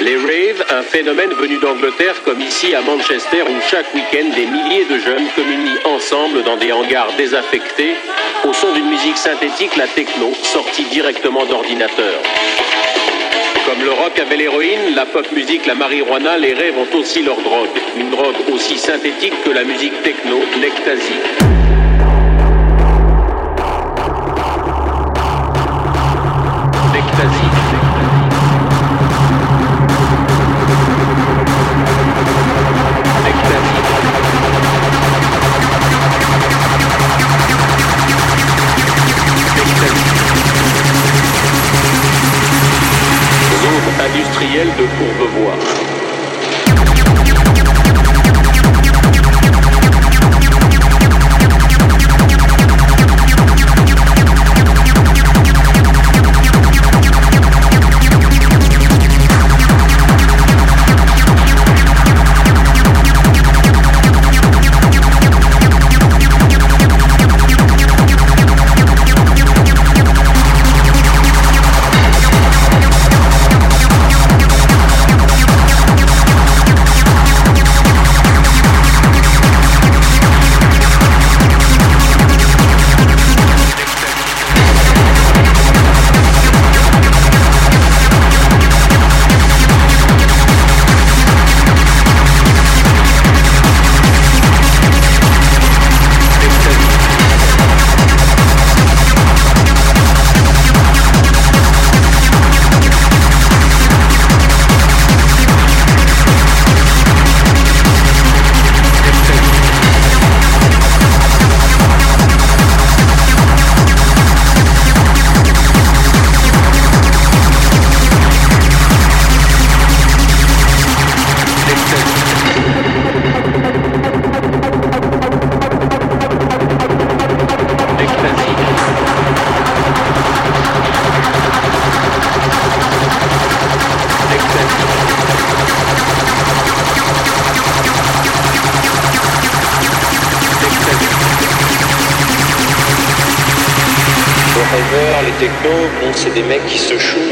Les raves, un phénomène venu d'Angleterre comme ici à Manchester où chaque week-end des milliers de jeunes communient ensemble dans des hangars désaffectés au son d'une musique synthétique, la techno, sortie directement d'ordinateur. Comme le rock avait l'héroïne, la pop musique, la marijuana, les rêves ont aussi leur drogue. Une drogue aussi synthétique que la musique techno, l'ecstasy. De Courbevoie. C'est des mecs qui se shootent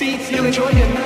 seats, you'll enjoy it.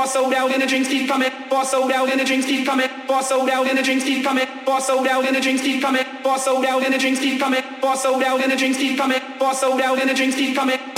bar sold out and the drinks keep coming. Bar sold out and the drinks keep coming. Bar sold out and the drinks keep coming. Bar sold out and the drinks keep coming. Bar sold out and the drinks keep coming. Bar sold out and the drinks keep coming. Bar sold out and the drinks keep coming.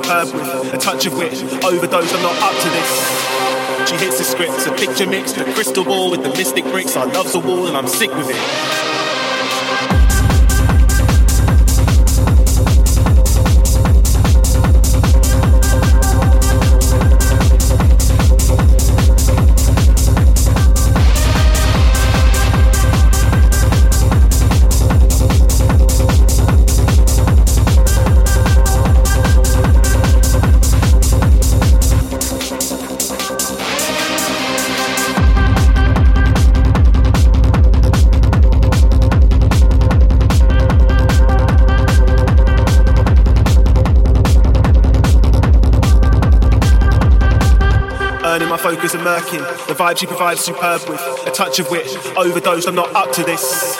with, a touch of wit, overdose, I'm not up to this. She hits the script, a picture mix, the crystal ball with the mystic bricks. I love the wall and I'm sick with it. to murking. The vibe she provides superb with a touch of wit. Overdosed, I'm not up to this.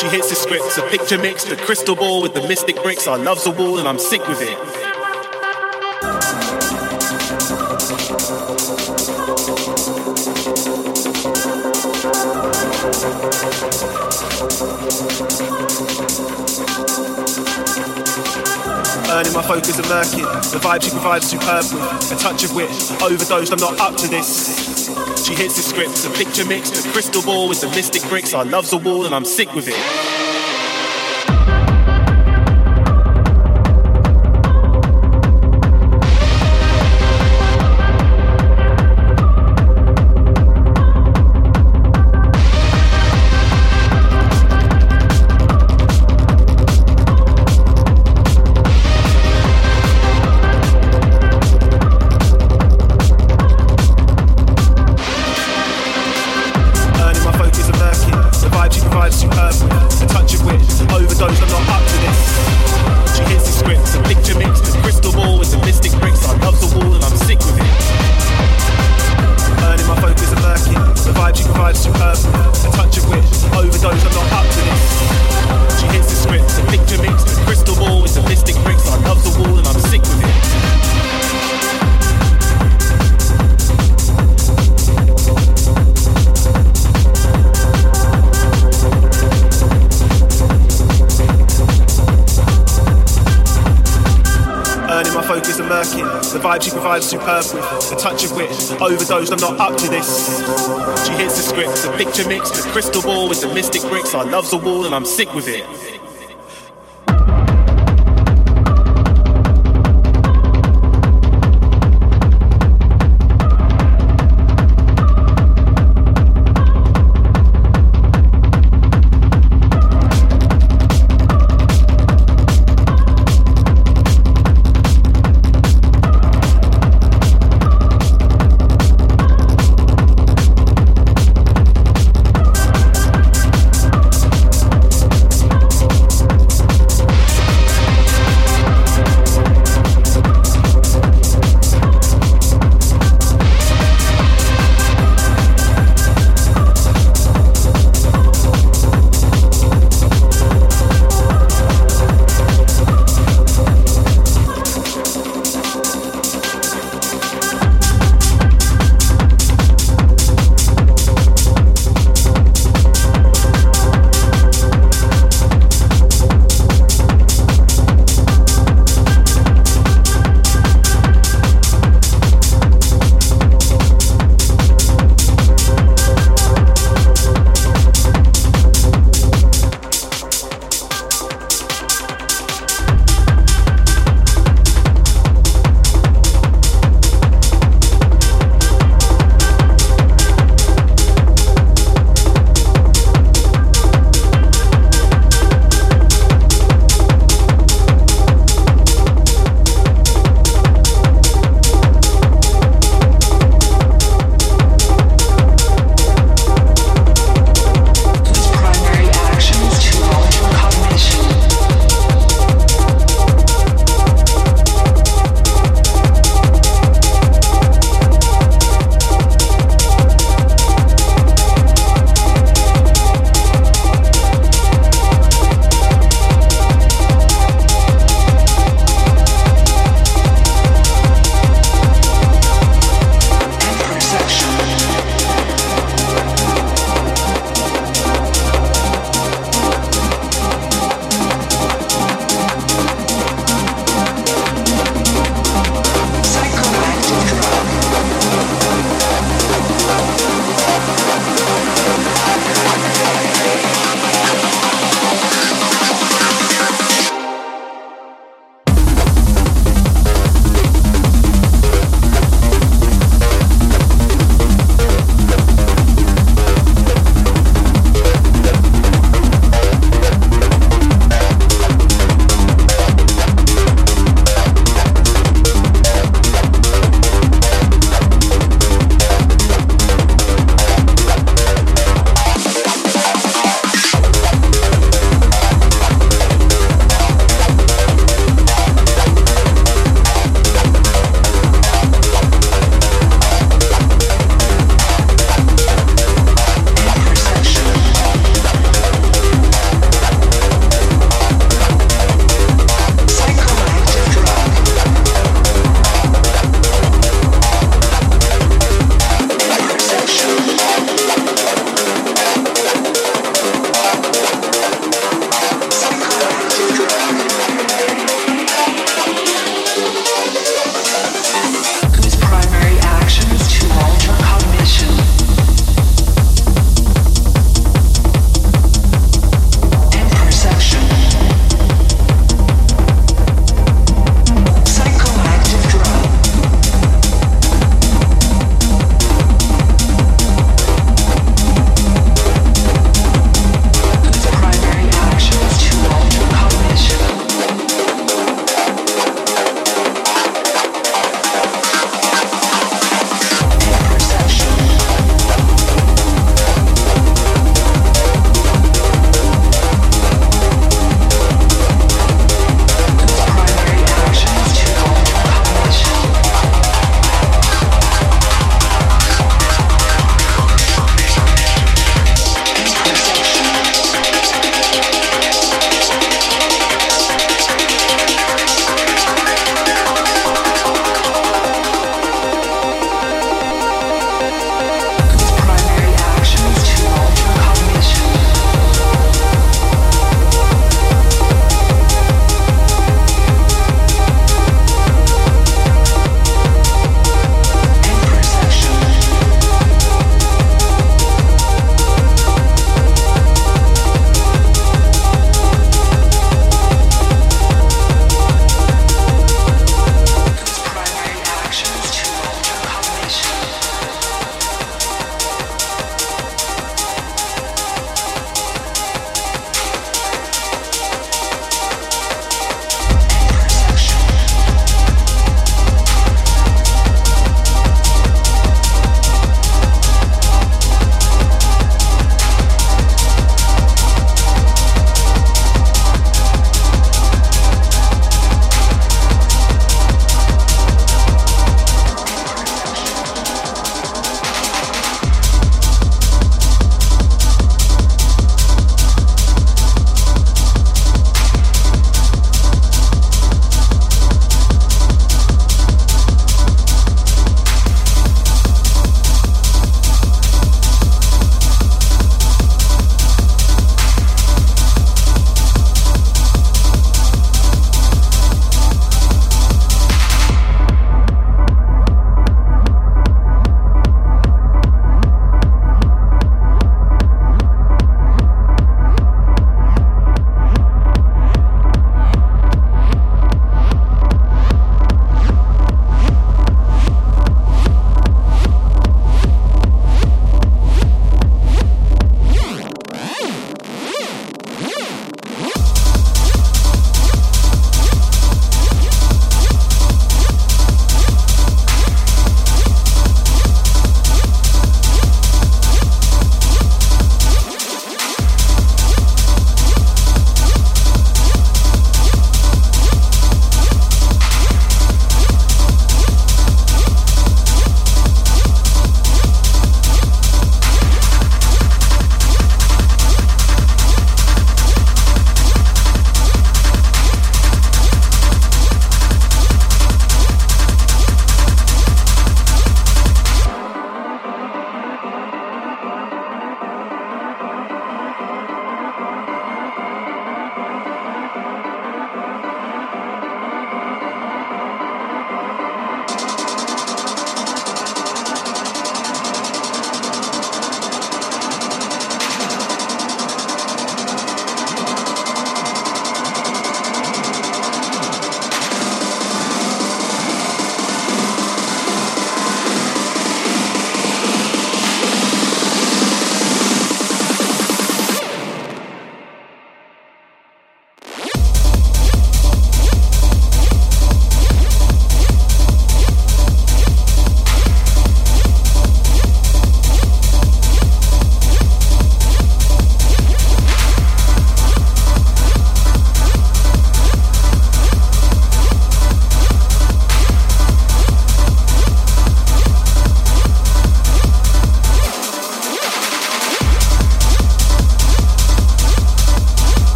She hits the scripts, a picture mix, the crystal ball with the mystic bricks. I love the wall and I'm sick with it. Earning my focus and lurking, the vibe she provides superb with, a touch of wit. Overdosed, I'm not up to this. She hits the scripts, a picture mix, the crystal ball with the mystic bricks. Our love's a wall and I'm sick with it. Crystal ball with the mystic bricks. I loves the wall and I'm sick with it.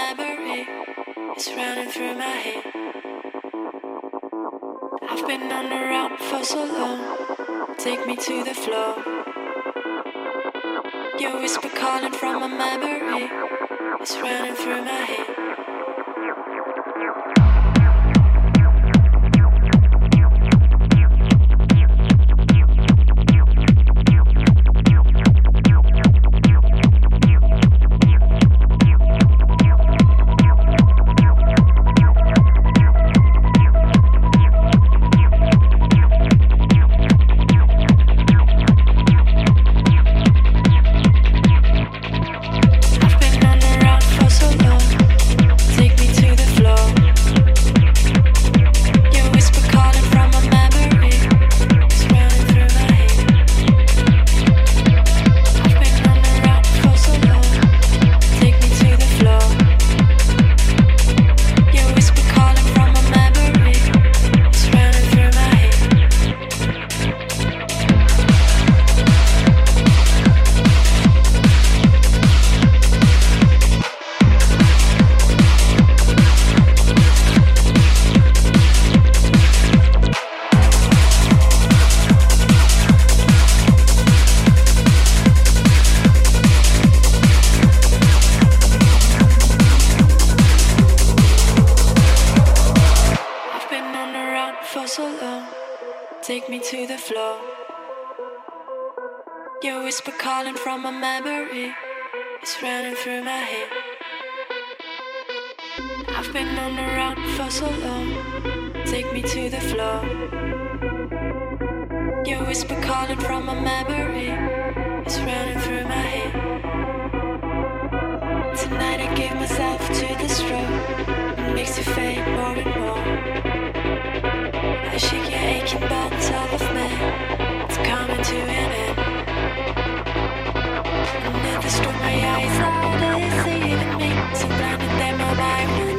memory is running through my head. I've been on the road for so long, take me to the floor. Your whisper calling from my memory is running through my head. give myself to the road. It makes you faint more and more. I shake your aching bones all of me. It's coming to an end. The storm, my eyes are deceiving me. So blinded my mind.